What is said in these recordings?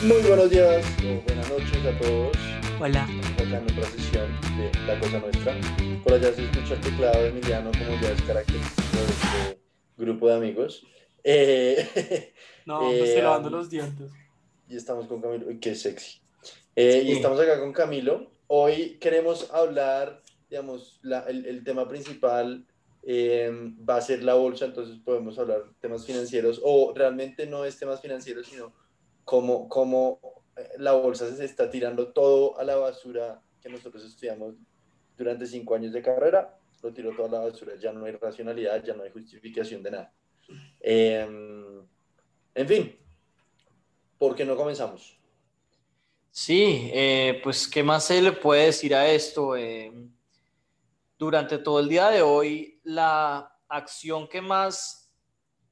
Muy buenos días o buenas noches a todos. Hola. Acá en otra sesión de La Cosa Nuestra. Por allá se escucha el teclado de Emiliano, como ya es característico de este grupo de amigos. Eh, no, me estoy lavando los dientes. Y estamos con Camilo. Qué sexy. Eh, y estamos acá con Camilo. Hoy queremos hablar, digamos, la, el, el, tema principal eh, va a ser la bolsa, entonces podemos hablar temas financieros, o realmente no es temas financieros, sino cómo, cómo eh, la bolsa se está tirando todo a la basura que nosotros estudiamos durante cinco años de carrera, lo tiró toda la basura, ya no hay racionalidad, ya no hay justificación de nada. Eh, en fin, ¿por qué no comenzamos? Sí, eh, pues ¿qué más se le puede decir a esto? Eh, durante todo el día de hoy, la acción que más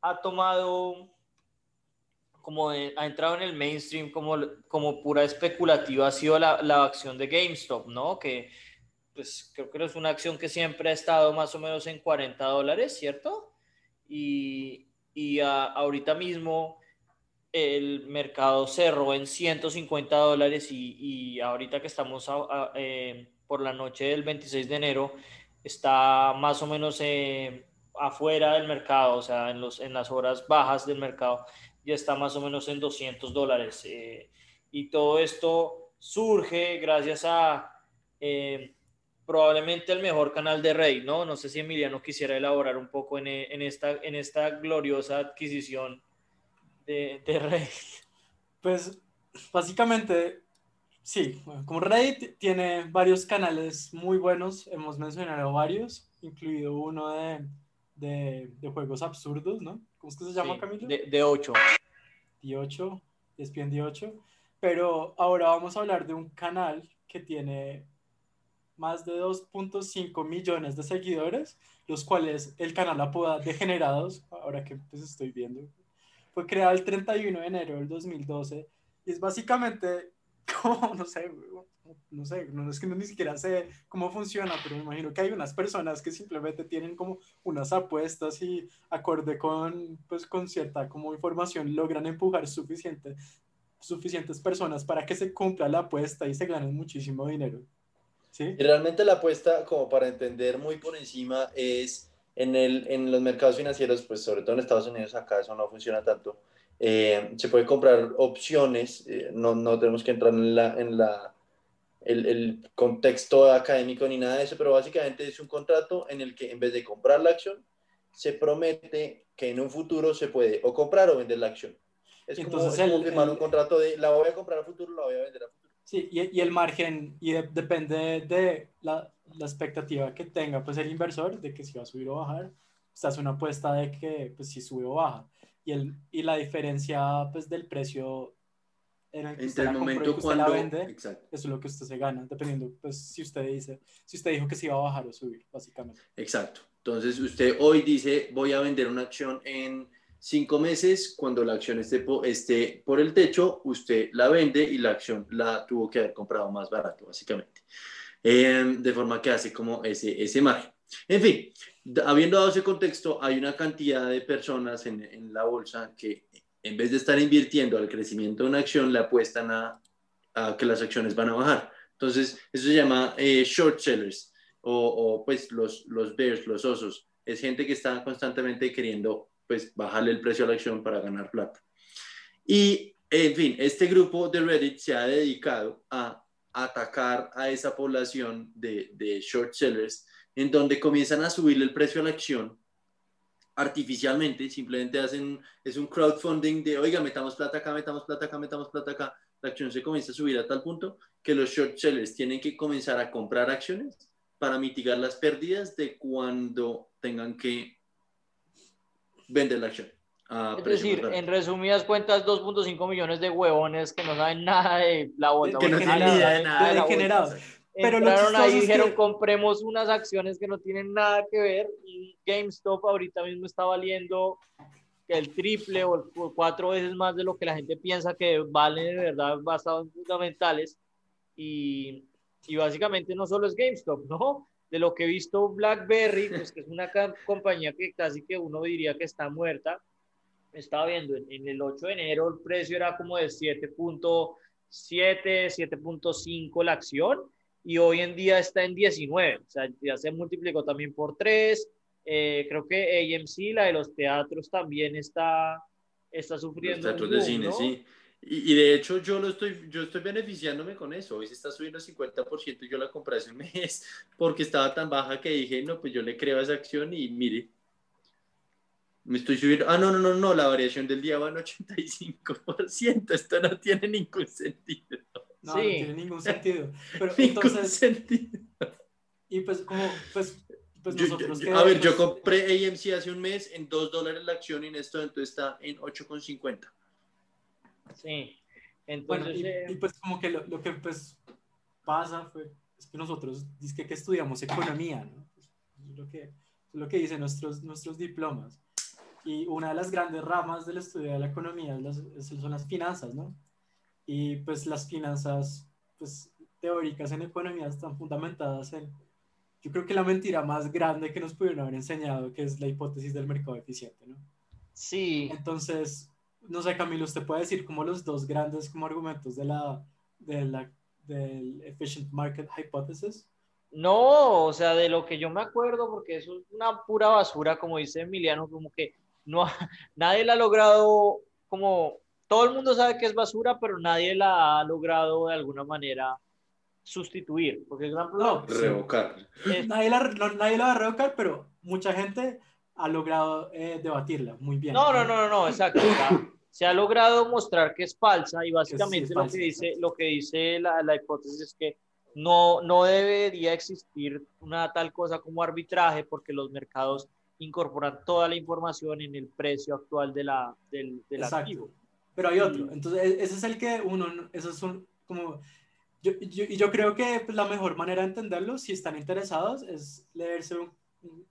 ha tomado como ha entrado en el mainstream como, como pura especulativa ha sido la, la, acción de GameStop, ¿no? Que pues creo que es una acción que siempre ha estado más o menos en 40 dólares, ¿cierto? Y, y a, ahorita mismo el mercado cerró en 150 dólares y, y ahorita que estamos a, a, eh, por la noche del 26 de enero está más o menos eh, afuera del mercado, o sea, en, los, en las horas bajas del mercado ya está más o menos en 200 dólares. Eh, y todo esto surge gracias a eh, probablemente el mejor canal de Rey, ¿no? No sé si Emiliano quisiera elaborar un poco en, en esta, en esta gloriosa adquisición de, de Rey. Pues básicamente, sí, como Reddit tiene varios canales muy buenos, hemos mencionado varios, incluido uno de, de, de juegos absurdos, ¿no? ¿Cómo es que se llama, Sí, Camilo? de, de 8. D8, ESPN D8. Pero ahora vamos a hablar de un canal que tiene más de 2.5 millones de seguidores, los cuales el canal apoda Degenerados, ahora que pues estoy viendo. Fue creado el 31 de enero del 2012 y es básicamente como, no sé, no sé, no es que no ni siquiera sé cómo funciona, pero me imagino que hay unas personas que simplemente tienen como unas apuestas y acorde con, pues, con cierta como información logran empujar suficiente, suficientes personas para que se cumpla la apuesta y se ganen muchísimo dinero. ¿Sí? Y realmente la apuesta, como para entender muy por encima, es en, el, en los mercados financieros, pues sobre todo en Estados Unidos, acá eso no funciona tanto. Eh, se puede comprar opciones, eh, no, no tenemos que entrar en la, en la el, el, contexto académico ni nada de eso, pero básicamente es un contrato en el que en vez de comprar la acción, se promete que en un futuro se puede o comprar o vender la acción. Es Entonces, como, es el- firmar el- un contrato de la voy a comprar a futuro, la voy a vender a futuro. Sí, y, y el margen, y de- depende de la, la expectativa que tenga pues el inversor de que si va a subir o bajar, se hace una apuesta de que pues si sube o baja. Y, el, y la diferencia pues del precio en el que usted la el y momento que usted la cuando... vende, Exacto. eso es lo que usted se gana, dependiendo pues si usted dice, si usted dijo que se iba a bajar o subir, básicamente. Exacto. Entonces usted hoy dice, voy a vender una acción en cinco meses, cuando la acción esté, po- esté por el techo, usted la vende y la acción la tuvo que haber comprado más barato, básicamente. Eh, de forma que hace como ese, ese margen. En fin, habiendo dado ese contexto, hay una cantidad de personas en, en la bolsa que en vez de estar invirtiendo al crecimiento de una acción, le apuestan a, que las acciones van a bajar. Entonces, eso se llama eh, short sellers o, o, pues los, los bears, los osos. Es gente que está constantemente queriendo pues bajarle el precio a la acción para ganar plata. Y, en fin, este grupo de Reddit se ha dedicado a atacar a esa población de, de short sellers en donde comienzan a subirle el precio a la acción artificialmente, simplemente hacen, es un crowdfunding de, oiga, metamos plata acá, metamos plata acá, metamos plata acá, la acción se comienza a subir a tal punto que los short sellers tienen que comenzar a comprar acciones para mitigar las pérdidas de cuando tengan que vender la acción. a Es decir, en resumidas cuentas, 2.5 millones de huevones que no saben nada de la bolsa. Que no tienen ni idea de nada de la bolsa. Pero lo Entraron ahí y dijeron, que- compremos unas acciones que no tienen nada que ver. Y GameStop ahorita mismo está valiendo el triple o cuatro veces más de lo que la gente piensa que vale de verdad basados en fundamentales. Y, y básicamente no solo es GameStop, ¿no? De lo que he visto BlackBerry, pues que es una compañía que casi que uno diría que está muerta, estaba viendo, en, el 8 de enero el precio era como de 7.7, 7.5 la acción y hoy en día está en 19, o sea, ya se multiplicó también por 3. Eh, creo que AMC, la de los teatros, también está, está sufriendo. Los teatros de cine, sí. Y, de hecho yo lo estoy, yo estoy beneficiándome con eso. Hoy se está subiendo 50% y yo la compré hace un mes porque estaba tan baja que dije, no, pues yo le creo a esa acción y mire, me estoy subiendo. Ah, no, no, no, no, la variación del día va en 85%. Esto no tiene ningún sentido. No, no tiene ningún sentido. Pero ningún entonces, sentido. Y pues, como, pues, pues nosotros. a ver, yo compré AMC hace un mes en 2 dólares la acción y en esto entonces está en 8,50. Sí. Entonces, bueno, y, y, pues como que lo, lo, que pues pasa fue, es que nosotros, dice que estudiamos economía, ¿no? Pues, es lo que, es lo que dicen nuestros, nuestros diplomas y una de las grandes ramas del estudio de la economía son las finanzas, ¿no? Y pues las finanzas pues, teóricas en economía están fundamentadas en, yo creo que la mentira más grande que nos pudieron haber enseñado, que es la hipótesis del mercado eficiente, ¿no? Sí. Entonces, no sé, Camilo, ¿usted puede decir como los dos grandes como argumentos de la, de la del Efficient Market Hypothesis? No, o sea, de lo que yo me acuerdo, porque eso es una pura basura, como dice Emiliano, como que no, nadie la ha logrado como, todo el mundo sabe que es basura, pero nadie la ha logrado de alguna manera sustituir, porque No, revocar. nadie, la, nadie la va a revocar, pero mucha gente ha logrado eh, debatirla muy bien. No, no, no, no, no exacto. se ha logrado mostrar que es falsa y básicamente lo, que dice, lo que dice la, la hipótesis es que no, no debería existir una tal cosa como arbitraje porque los mercados incorporar toda la información en el precio actual de la, del, del activo. Pero hay otro. Entonces, e-, ese es el que uno, esos son como... Yo, yo, yo creo que pues, la mejor manera de entenderlo, si están interesados, es leerse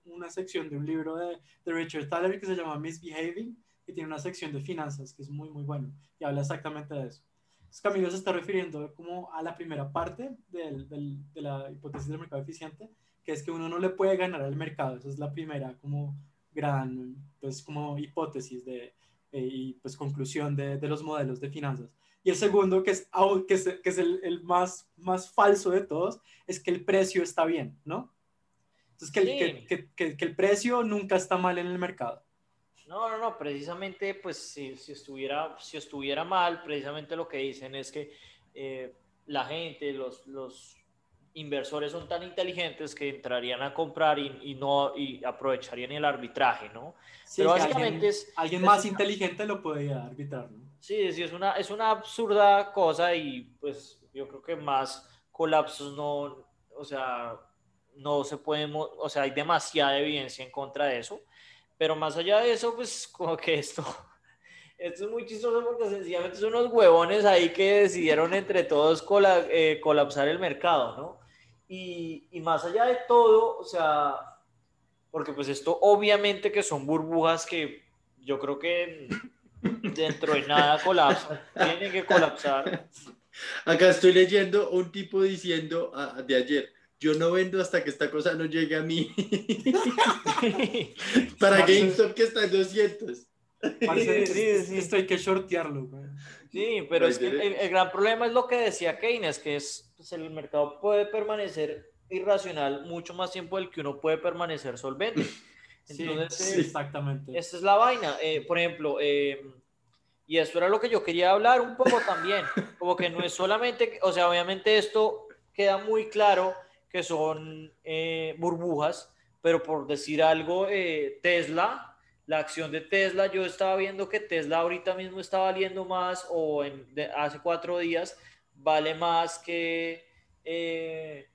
una sección de un libro de, de Richard Thaler que se llama Misbehaving, que tiene una sección de finanzas que es muy, muy bueno y habla exactamente de eso. Entonces, Camilo se está refiriendo como a la primera parte del, del, de la hipótesis del mercado eficiente, que es que uno no le puede ganar al mercado. Esa es la primera como gran, pues como hipótesis de, y pues conclusión de, de, los modelos de finanzas. Y el segundo, que es, que es, que es el, el, más, más falso de todos, es que el precio está bien, ¿no? Entonces, que el, que, que, que, el precio nunca está mal en el mercado. No, no, no, precisamente, pues si, si, estuviera, si estuviera mal, precisamente lo que dicen es que eh, la gente, los, los inversores son tan inteligentes que entrarían a comprar y, no y aprovecharían el arbitraje, ¿no? Pero básicamente alguien, es alguien más inteligente lo podría arbitrar, ¿no? Sí, sí, es una es una absurda cosa y pues yo creo que más colapsos no, o sea, no se pueden, o sea, hay demasiada evidencia en contra de eso, pero más allá de eso, pues como que esto esto es muy chistoso porque sencillamente son unos huevones ahí que decidieron entre todos eh, colapsar el mercado, ¿no? Y, y, más allá de todo, o sea, porque pues esto obviamente que son burbujas que yo creo que dentro de nada colapsan, tienen que colapsar. Acá estoy leyendo un tipo diciendo ah, de ayer, yo no vendo hasta que esta cosa no llegue a mí. Para GameStop que está en 200. Parece, sí, sí, Esto hay que shortearlo. Sí, pero es que el, el, gran problema es lo que decía Keynes, que es pues el mercado puede permanecer irracional mucho más tiempo del que uno puede permanecer solvente. Entonces, sí, exactamente. Esta es la vaina. Eh, por ejemplo, eh, y esto era lo que yo quería hablar un poco también, como que no es solamente, o sea, obviamente esto queda muy claro que son eh, burbujas, pero por decir algo, Tesla, la acción de Tesla, yo estaba viendo que Tesla ahorita mismo está valiendo más, o en, de, hace cuatro días, vale más que eh,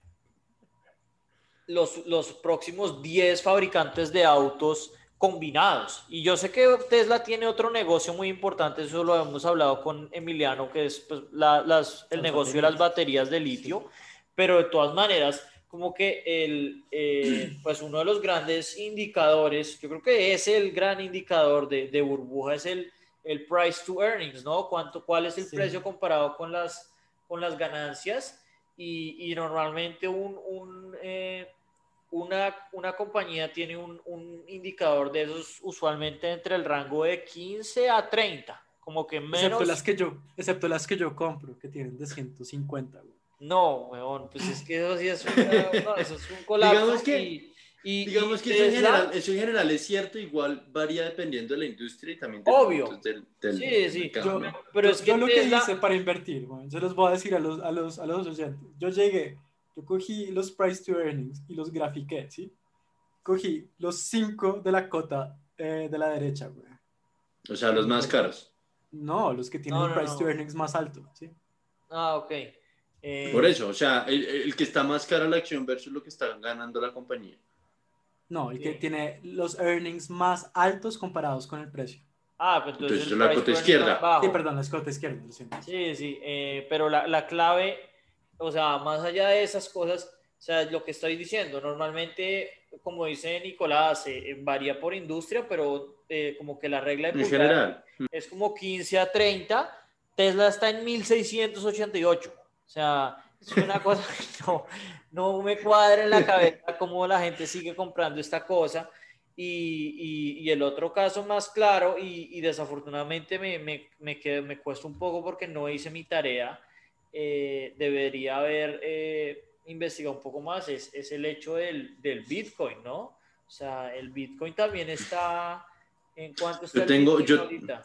los, los próximos 10 fabricantes de autos combinados. Y yo sé que Tesla tiene otro negocio muy importante, eso lo hemos hablado con Emiliano, que es pues, la, las, el negocio de las baterías de litio, pero de todas maneras, como que el, eh, pues uno de los grandes indicadores, yo creo que es el gran indicador de, de burbuja, es el, el price to earnings, ¿no? ¿Cuánto, ¿Cuál es el sí. precio comparado con las con las ganancias y, y normalmente un, un, eh, una, una compañía tiene un, un, indicador de esos usualmente entre el rango de 15 a 30, como que menos... Excepto las que yo, excepto las que yo compro, que tienen de 150. No, weón, pues es que eso sí es, no, eso es un colapso. Digamos que, y, digamos que eso, en general, eso, en general, es cierto, igual varía dependiendo de la industria y también Obvio. Del, del, sí, sí. Yo, pero es que yo lo que hice para invertir, bueno, yo les voy a decir a los, a los, a los oyentes. Yo llegué, yo cogí los price to earnings y los grafiqué, ¿sí? Cogí los cinco de la cota eh, de la derecha, güey. O sea, los más caros. No, los que tienen el price to earnings más alto, ¿sí? Ah, ok. Eh, Por eso, o sea, el, el, que está más cara la acción versus lo que está ganando la compañía. No, el que tiene los earnings más altos comparados con el precio. Ah, pues entonces, entonces la cota izquierda. Sí, perdón, la cota izquierda. Sí, sí, eh, pero la, la, clave, o sea, más allá de esas cosas, o sea, lo que estoy diciendo, normalmente, como dice Nicolás, eh, varía por industria, pero eh, como que la regla de en general es como 15 a 30, Tesla está en 1688. O sea, es una cosa que no, no me cuadra en la cabeza cómo la gente sigue comprando esta cosa. Y, y, y el otro caso más claro, y, y desafortunadamente me, me, me, me, cuesta un poco porque no hice mi tarea, eh, debería haber eh, investigado un poco más, es, es el hecho del, del, Bitcoin, ¿no? O sea, el Bitcoin también está... ¿En cuánto está yo tengo, yo, ahorita?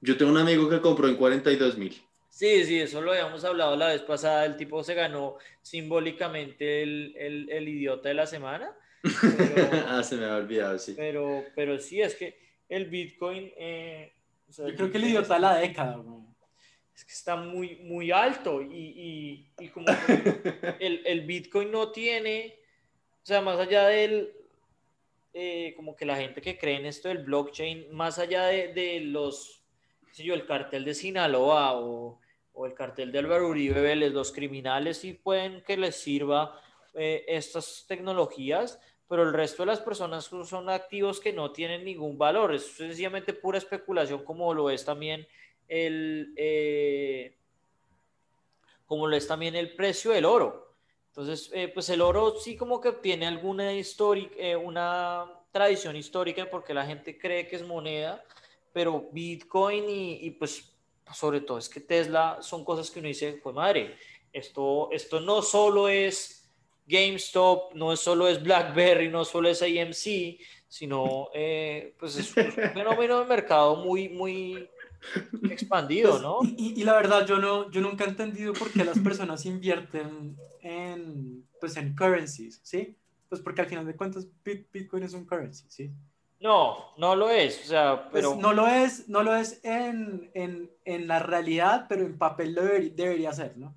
Yo tengo un amigo que compró en 42 mil. Sí, sí, eso lo habíamos hablado la vez pasada. El tipo se ganó simbólicamente el, el, el idiota de la semana. Pero, ah, se me ha olvidado, sí. Pero, pero sí, es que el Bitcoin. Eh, o sea, Yo creo que el idiota de la década, Es que está muy, muy alto y, y, y como el, el, Bitcoin no tiene, o sea, más allá del, eh, como que la gente que cree en esto del blockchain, más allá de, de los, yo, el cartel de Sinaloa o o el cartel de Álvaro Uribe Vélez, los criminales sí pueden que les sirva eh, estas tecnologías, pero el resto de las personas son activos que no tienen ningún valor. Es sencillamente pura especulación, como lo es también el, eh, como lo es también el precio del oro. Entonces, eh, pues el oro sí como que tiene alguna histórica, eh, una tradición histórica porque la gente cree que es moneda, pero Bitcoin y, y pues sobre todo es que Tesla son cosas que uno dice, pues madre, esto, esto no solo es GameStop, no solo es BlackBerry, no solo es AMC, sino eh, pues es un fenómeno de mercado muy, muy expandido, pues, ¿no? Y, y, la verdad, yo, no, yo nunca he entendido por qué las personas invierten en, pues, en currencies, ¿sí? Pues porque al final de cuentas Bitcoin es un currency, ¿sí? No, no lo es, o sea, pues pero... Pues no lo es, no lo es en, en, en la realidad, pero en papel lo debería, debería ser, ¿no?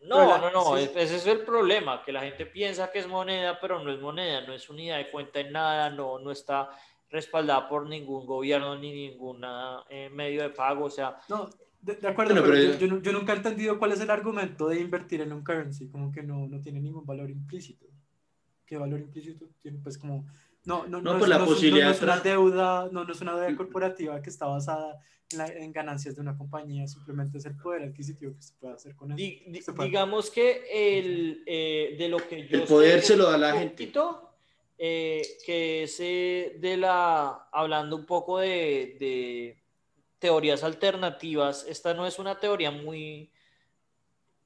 No, la, no, no, sí. ese es el problema, que la gente piensa que es moneda, pero no es moneda, no es unidad de cuenta en nada, no, no está respaldada por ningún gobierno ni ningún eh, medio de pago, o sea... No, de, de acuerdo, bueno, pero, pero yo, yo, yo, nunca he entendido cuál es el argumento de invertir en un currency, como que no, no tiene ningún valor implícito. ¿Qué valor implícito tiene? Pues como no, no, no, no, pues la no, posibilidad no, es una deuda, no, no es una deuda corporativa que está basada en, la, en, ganancias de una compañía, simplemente es el poder adquisitivo que se puede hacer con eso. Di, di, digamos que el, eh, de lo que yo... El poder se lo da a la gente. Eh, que es eh, de la, hablando un poco de, de, teorías alternativas, esta no es una teoría muy,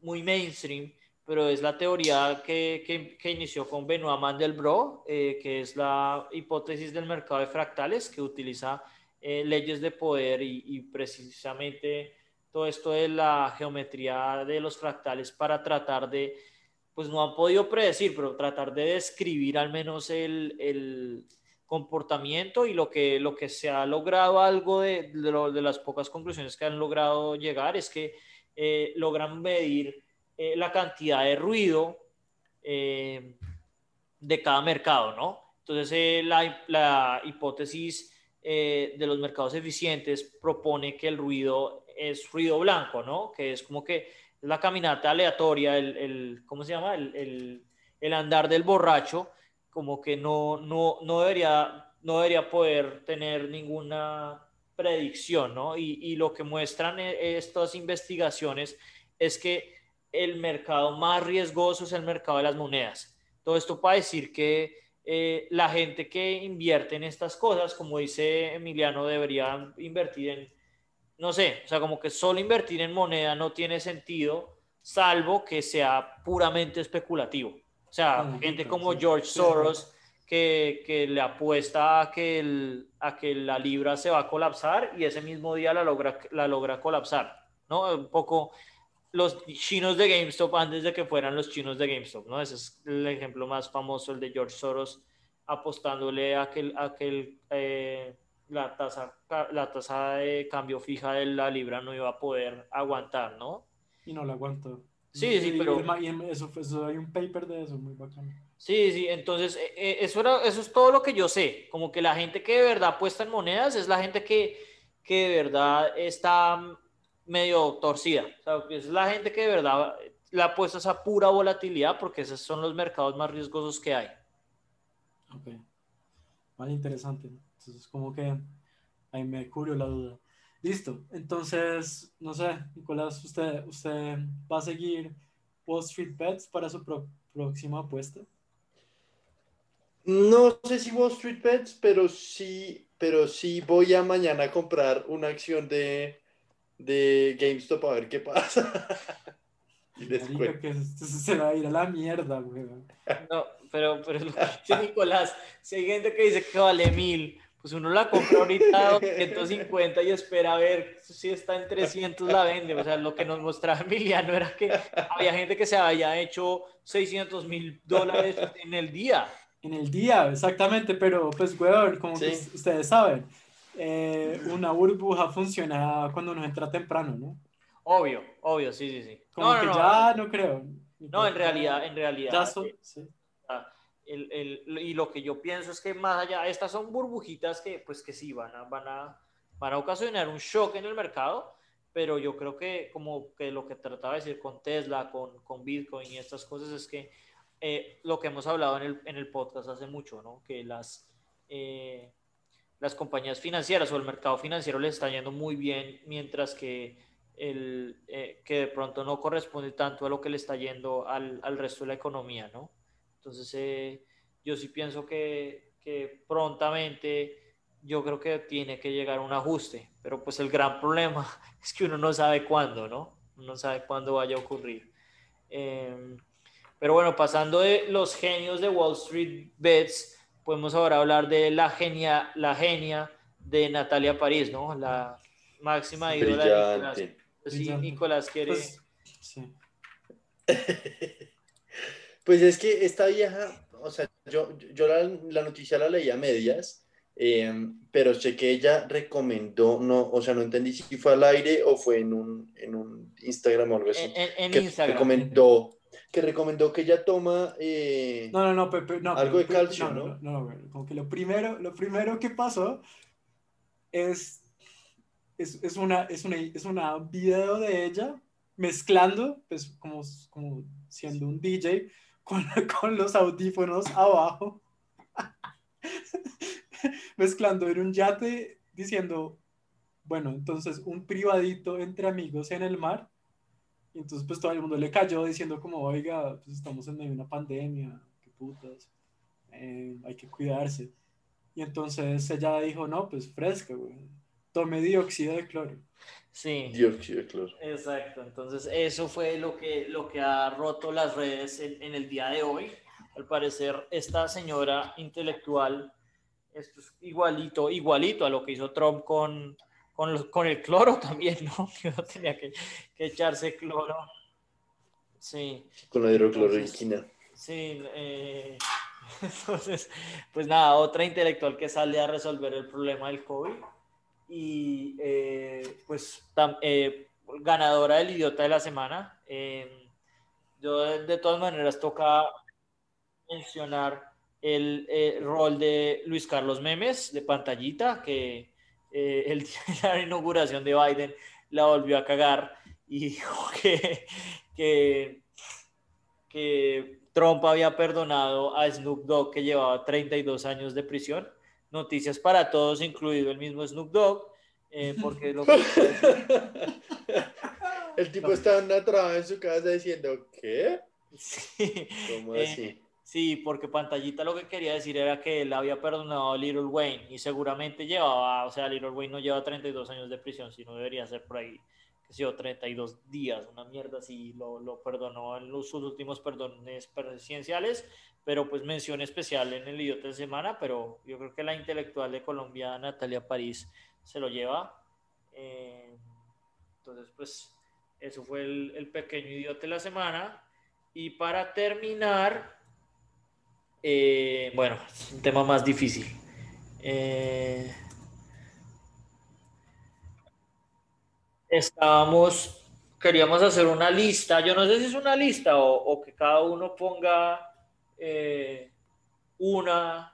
muy mainstream, pero es la teoría que, que, que inició con Benoit Mandelbrot, eh, que es la hipótesis del mercado de fractales, que utiliza eh, leyes de poder y, y, precisamente todo esto de la geometría de los fractales para tratar de, pues no han podido predecir, pero tratar de describir al menos el, el comportamiento y lo que, lo que se ha logrado algo de, de, lo, de las pocas conclusiones que han logrado llegar es que eh, logran medir eh, la cantidad de ruido eh, de cada mercado, ¿no? Entonces, eh, la, hipótesis de los mercados eficientes propone que el ruido es ruido blanco, ¿no? Que es como que la caminata aleatoria, el, ¿cómo se llama? El, el, andar del borracho, como que no, no, no, debería, no debería poder tener ninguna predicción, ¿no? Y lo que muestran estas investigaciones es que el mercado más riesgoso es el mercado de las monedas. todo esto para decir que eh, la gente que invierte en estas cosas, como dice Emiliano, debería invertir en, no sé, o sea, como que solo invertir en moneda no tiene sentido, salvo que sea puramente especulativo. O sea, gente como George Soros que, que, le apuesta a que, el, a que la libra se va a colapsar y ese mismo día la logra, la logra colapsar, ¿no? Un poco los chinos de GameStop antes de que fueran los chinos de GameStop, ¿no? Ese es el ejemplo más famoso, el de George Soros apostándole a que, a que eh, la, tasa, la tasa de cambio fija de la libra no iba a poder aguantar, ¿no? Y no la aguantó. Sí, sí, pero... eso, eso, hay un paper de eso muy bacano. Sí, sí, entonces eh, eh, eso, era, eso es todo lo que yo sé, como que la gente que de verdad apuesta en monedas es la gente que, que de verdad está medio torcida, o sea, es la gente que de verdad la apuesta esa pura volatilidad porque esos son los mercados más riesgosos que hay. Ok, vale, interesante, entonces como que ahí me curio la duda. Listo, entonces, no sé, Nicolás, ¿usted, usted va a seguir Wall Street Bets para su próxima apuesta? No sé si Wall Street Bets, pero sí, pero sí voy a mañana a comprar una acción de, de GameStop a ver qué pasa. y después. Que se va a ir a la mierda, güey. No, pero, pero Nicolás, si hay gente que dice que vale mil, pues uno la compra ahorita a 250 y espera a ver si está en 300 la vende. O sea, lo que nos mostraba Emiliano era que había gente que se había hecho 600 mil dólares en el día. En el día, exactamente, pero pues, weón, como que ustedes saben, eh, una burbuja funciona cuando uno entra temprano, ¿no? Obvio, obvio, sí, sí, sí. Como que ya no creo. No, en realidad, en realidad. Ya eh, sí. el, el, y lo que yo pienso es que más allá, estas son burbujitas que, pues que sí, van a, van a, van a ocasionar un shock en el mercado, pero yo creo que como que lo que trataba de decir con Tesla, con, con Bitcoin y estas cosas es que eh, lo que hemos hablado en el, en el, podcast hace mucho, ¿no? Que las, eh, las compañías financieras o el mercado financiero les está yendo muy bien, mientras que, el, eh, que de pronto no corresponde tanto a lo que le está yendo al, al resto de la economía, ¿no? Entonces, yo sí pienso que, que prontamente yo creo que tiene que llegar un ajuste, pero pues el gran problema es que uno no sabe cuándo, ¿no? No sabe cuándo vaya a ocurrir. Eh, pero bueno, pasando de los genios de Wall Street Bets, podemos ahora hablar de la genia, la genia de Natalia París, ¿no? La máxima ídola de Nicolás. Pues sí, Nicolás quiere. Pues, pues, es que esta vieja, o sea, yo, yo la, la noticia la leí a medias, eh, pero sé que ella recomendó, no, o sea, no entendí si fue al aire o fue en un, en un Instagram o algo así. En, en Instagram. Recomendó que recomendó que ella toma eh, no, no, no, no, algo de calcio, ¿no? No, no, no, como que lo primero, lo primero que pasó es, es, es, una, es, una, es una video de ella mezclando, pues como, como siendo un DJ, con, con los audífonos abajo, mezclando en un yate diciendo, bueno, entonces un privadito entre amigos en el mar entonces pues todo el mundo le cayó diciendo como, oiga, pues estamos en medio de una pandemia, qué putas, eh, hay que cuidarse. Y entonces ella dijo, no, pues fresca, güey, tome dióxido de cloro. Sí. Dióxido de cloro. Exacto, entonces eso fue lo que, lo que ha roto las redes en, en el día de hoy. Al parecer, esta señora intelectual, esto es igualito, igualito a lo que hizo Trump con, con, con el cloro también, ¿no? Que tenía que, que, echarse cloro. Sí. Con la hidrocloroquina. Sí, eh, entonces, pues nada, otra intelectual que sale a resolver el problema del COVID y eh, pues eh, ganadora del idiota de la semana. Yo de, todas maneras toca mencionar el, el, rol de Luis Carlos Memes de pantallita, que eh, el día de la inauguración de Biden la volvió a cagar y dijo que, que, que Trump había perdonado a Snoop Dogg que llevaba 32 años de prisión. Noticias para todos, incluido el mismo Snoop Dogg, eh, porque lo que... El tipo está traba en su casa diciendo, ¿qué? Sí. ¿Cómo así? Eh, Sí, porque pantallita lo que quería decir era que él había perdonado a Little Wayne y seguramente llevaba, o sea, Little Wayne no lleva 32 años de prisión, sino debería ser por ahí, que sé yo, 32 días, una mierda así, lo, lo perdonó en los, sus últimos perdones presidenciales, pero pues mención especial en el idiota de semana, pero yo creo que la intelectual de Colombia, Natalia París, se lo lleva. Eh, entonces, pues eso fue el, el pequeño idiota de la semana. Y para terminar, eh, bueno, es un tema más difícil. Eh, estábamos, queríamos hacer una lista, yo no sé si es una lista o, que cada uno ponga eh, una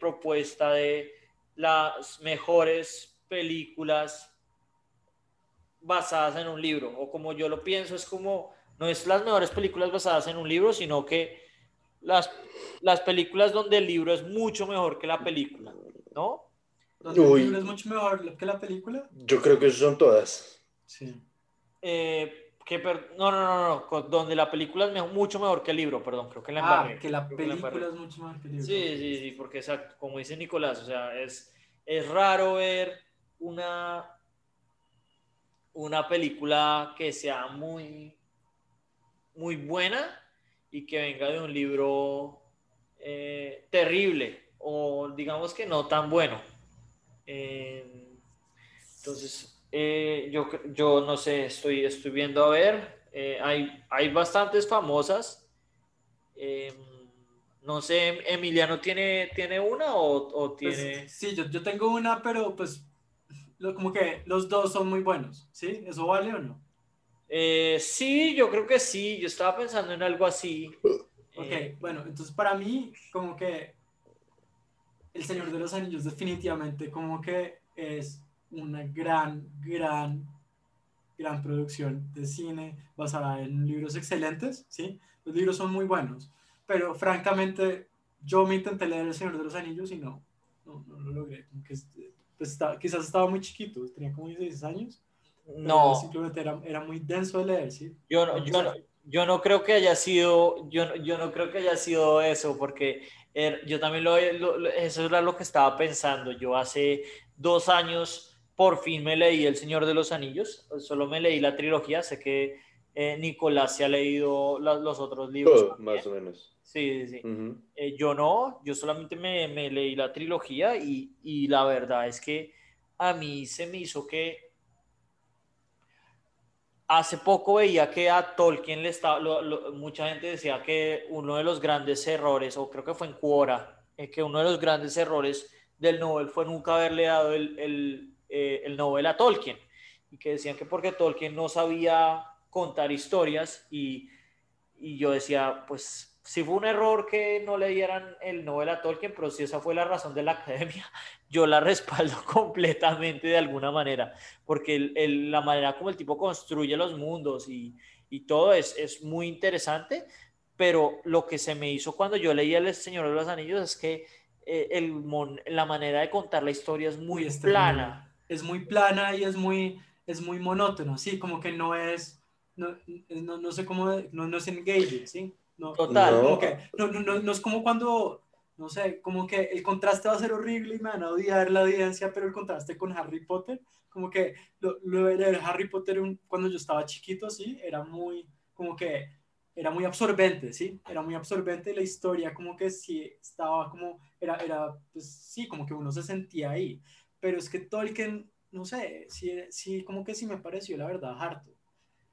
propuesta de las mejores películas basadas en un libro, o como yo lo pienso, es como, no es las mejores películas basadas en un libro, sino que las, las películas donde el libro es mucho mejor que la película, ¿no? ¿Donde el libro es mucho mejor que la película? Yo creo que son todas. Sí. Eh, que per... no, no, no, no, donde la película es mejor, mucho mejor que el libro, perdón, creo que la embarré. Ah, que la creo que película es mucho mejor que el libro. Sí, sí, sí, porque exacto, como dice Nicolás, o sea, es, es raro ver una, una película que sea muy, muy buena y que venga de un libro eh, terrible o digamos que no tan bueno. Eh, entonces, eh, yo, yo no sé, estoy, estoy viendo a ver, eh, hay, hay bastantes famosas. No sé, Emiliano tiene, tiene una o, o Pues, tiene... sí, yo, yo tengo una, pero pues como que los dos son muy buenos, ¿sí? ¿Eso vale o no? Eh, sí, yo creo que sí, yo estaba pensando en algo así. Ok, Eh, bueno, entonces para mí como que El Señor de los Anillos definitivamente como que es una gran, gran, gran producción de cine basada en libros excelentes, ¿sí? Los libros son muy buenos, pero francamente yo me intenté leer El Señor de los Anillos y no, no, no lo logré. Como que, pues, está- quizás estaba muy chiquito, tenía como 16 años. Pero no, Simplemente era, era muy denso de leer, ¿sí? yo no, yo no, yo no creo que haya sido, yo, no- yo no creo que haya sido eso, porque er- yo también lo, lo- lo- eso era lo que estaba pensando. Yo hace dos años por fin me leí El Señor de los Anillos, solo me leí la trilogía, sé que eh, Nicolás se ha leído la- los otros libros. Todo, también. más o menos. Sí, sí, sí. Ujú. Eh, yo no, yo solamente me, me leí la trilogía y, y la verdad es que a mí se me hizo que hace poco veía que a Tolkien le estaba, lo- mucha gente decía que uno de los grandes errores, o creo que fue en Quora, eh, que uno de los grandes errores del Nobel fue nunca haberle dado el, el, eh, a Tolkien. Y que decían que porque Tolkien no sabía contar historias y, y yo decía, pues si fue un error que no le dieran el Nobel a Tolkien, pero si esa fue la razón de la academia, yo la respaldo completamente de alguna manera, porque el- el- la manera como el tipo construye los mundos y, y todo es, es muy interesante, pero lo que se me hizo cuando yo leía El Señor de los Anillos es que eh, el mon- la manera de contar la historia es muy Uy, este plana. Es muy plana y es muy, es muy monótono, ¿sí? Como que no es, no, no, no sé cómo, no, no es engaging, ¿sí? No, Total. No. que, no, no, no, es como cuando, no sé, como que el contraste va a ser horrible y me van a odiar la audiencia, pero el contraste con Harry Potter, como que lo, lo de Harry Potter un- cuando yo estaba chiquito, ¿sí? Era muy, como que, era muy absorbente, ¿sí? Era muy absorbente la historia como que sí estaba como, era, era, pues sí, como que uno se sentía ahí, pero es que Tolkien, no sé, sí, sí como que sí me pareció la verdad harto.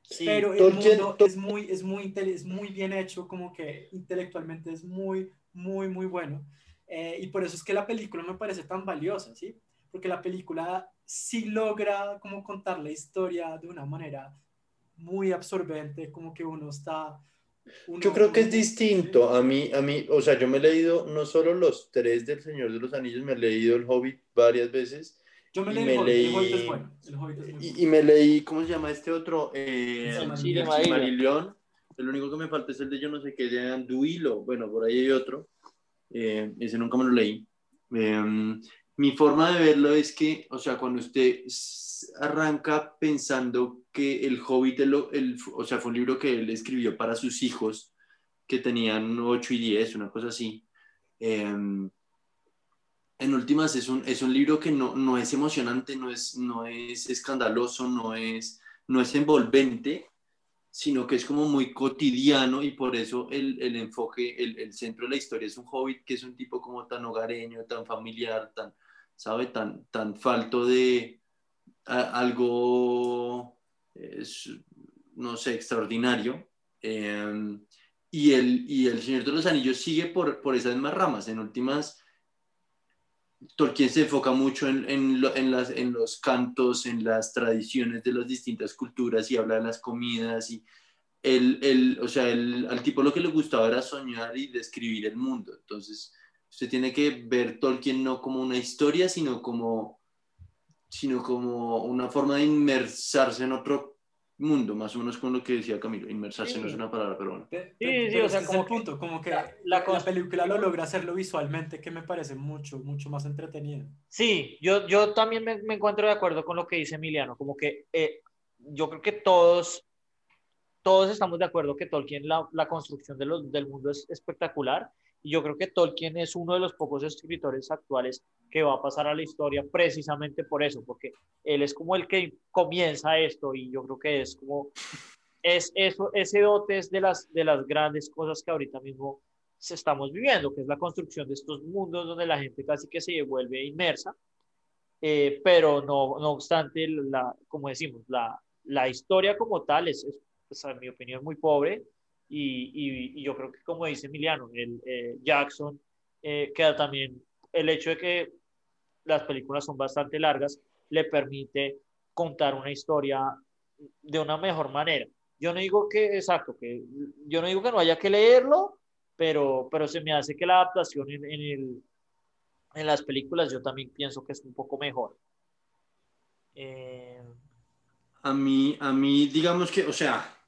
Sí, Pero el Tolkien- mundo es muy, es, muy, es muy bien hecho, como que intelectualmente es muy, muy, muy bueno. Eh, y por eso es que la película me parece tan valiosa, ¿sí? Porque la película sí logra como contar la historia de una manera muy absorbente, como que uno está... uno- Yo creo que es distinto. A mí, a mí, o sea, yo me he leído no solo los tres del Señor de los Anillos, me he leído El Hobbit varias veces. Yo me leí me el Hobbit, el Hobbit leí- es bueno. El Hobbit es muy Y, bueno. y me leí, ¿cómo se llama este otro? Eh, Silmarillion. El único que me falta es el de yo no sé qué, de Anduilo. Bueno, por ahí hay otro. Eh, ese nunca me lo leí. Eh, mi forma de verlo es que, o sea, cuando usted arranca pensando que el Hobbit, el, el- o sea, fue un libro que él escribió para sus hijos, que tenían 8 y 10, una cosa así. Em, en últimas, es un, es un libro que no, no es emocionante, no es, no es escandaloso, no es, no es envolvente, sino que es como muy cotidiano y por eso el, el enfoque, el, el, centro de la historia es un hobbit que es un tipo como tan hogareño, tan familiar, tan, ¿sabe? Tan, tan falto de algo, no sé, extraordinario. Em, y, el, y el Señor de los Anillos sigue por, por esas mismas ramas. En últimas, Tolkien se enfoca mucho en, en, las, en los cantos, en las tradiciones de las distintas culturas y habla de las comidas y el, el, o sea, el, al tipo lo que le gustaba era soñar y describir el mundo. Entonces, usted tiene que ver Tolkien no como una historia, sino como, sino como una forma de inmersarse en otro mundo, más o menos con lo que decía Camilo. Inmersarse no es una palabra, pero bueno. Sí, sí, o sea, como punto, como que la, la, película lo logra hacerlo visualmente, que me parece mucho, mucho más entretenido. Sí, yo, yo también me, me encuentro de acuerdo con lo que dice Emiliano, como que eh, yo creo que todos, todos estamos de acuerdo que Tolkien, la, la construcción de los, del mundo es espectacular, y yo creo que Tolkien es uno de los pocos escritores actuales que va a pasar a la historia precisamente por eso, porque él es como el que comienza esto y yo creo que es como, es eso, ese dote es de las, de las grandes cosas que ahorita mismo estamos viviendo, que es la construcción de estos mundos donde la gente casi que se vuelve inmersa, eh, pero no, no obstante, la, como decimos, la, la historia como tal es, es pues, en mi opinión, muy pobre y, y, yo creo que como dice Emiliano, el, eh, Jackson eh, queda también el hecho de que las películas son bastante largas, le permite contar una historia de una mejor manera. Yo no digo que, exacto, que yo no digo que no haya que leerlo, pero, pero se me hace que la adaptación en, en, el, en las películas yo también pienso que es un poco mejor. Eh... A mí, a mí, digamos que, o sea,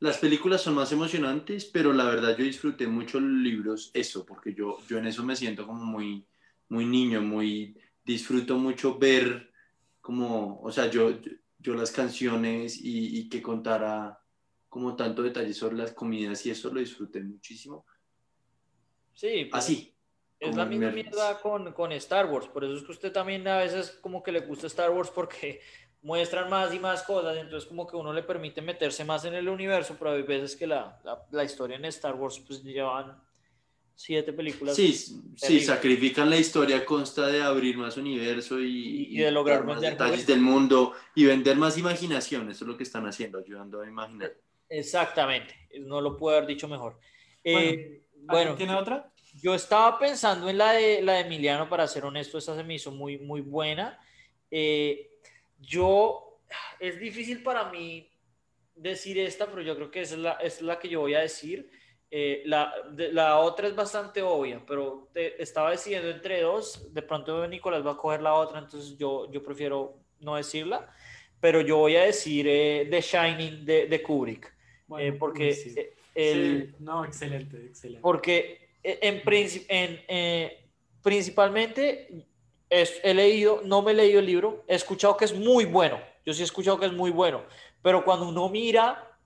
las películas son más emocionantes, pero la verdad yo disfruté mucho los libros, eso, porque yo, yo en eso me siento como muy, muy niño, muy, disfruto mucho ver como, o sea, yo, yo, las canciones y, y, que contara como tanto detalle sobre las comidas y eso lo disfruté muchísimo. Sí. Pues, Así. Es la misma mierda con, con Star Wars, por eso es que usted también a veces como que le gusta Star Wars porque muestran más y más cosas, entonces como que uno le permite meterse más en el universo, pero hay veces que la, la, la historia en Star Wars pues llevan siete películas. Sí, sí, sacrifican la historia, consta de abrir más universo y, y de lograr más detalles del mundo y vender más imaginación, eso es lo que están haciendo, ayudando a imaginar. Exactamente, no lo puedo haber dicho mejor. Bueno, eh, bueno ¿tiene otra? Yo estaba pensando en la de, la de Emiliano, para ser honesto, esa se me hizo muy, muy buena. Eh, yo, es difícil para mí decir esta, pero yo creo que esa es la, es la que yo voy a decir. Eh, la, la, otra es bastante obvia, pero te, estaba decidiendo entre dos. De pronto Nicolás va a coger la otra, entonces yo, yo prefiero no decirla. Pero yo voy a decir eh, The Shining de, de Kubrick. Bueno, eh, porque. Sí. El, sí, no, excelente, excelente. Porque en, en, en he leído, no me he leído el libro, he escuchado que es muy bueno, yo sí he escuchado que es muy bueno, pero cuando uno mira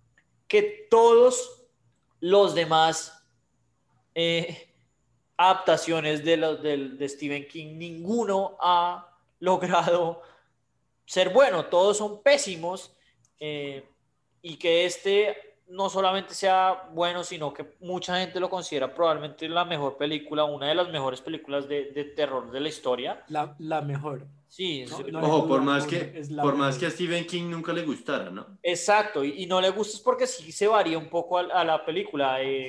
que todos los demás eh, adaptaciones de, Stephen King, ninguno ha logrado ser bueno, todos son pésimos eh, y que este no solamente sea bueno, sino que mucha gente lo considera probablemente la mejor película, una de las mejores películas de, de terror de la historia. La, la mejor. Sí, no, no ojo, por más, que, por más que a Stephen King nunca le gustara, ¿no? Exacto, y, y no le gusta es porque sí se varía un poco a, a la película. Eh,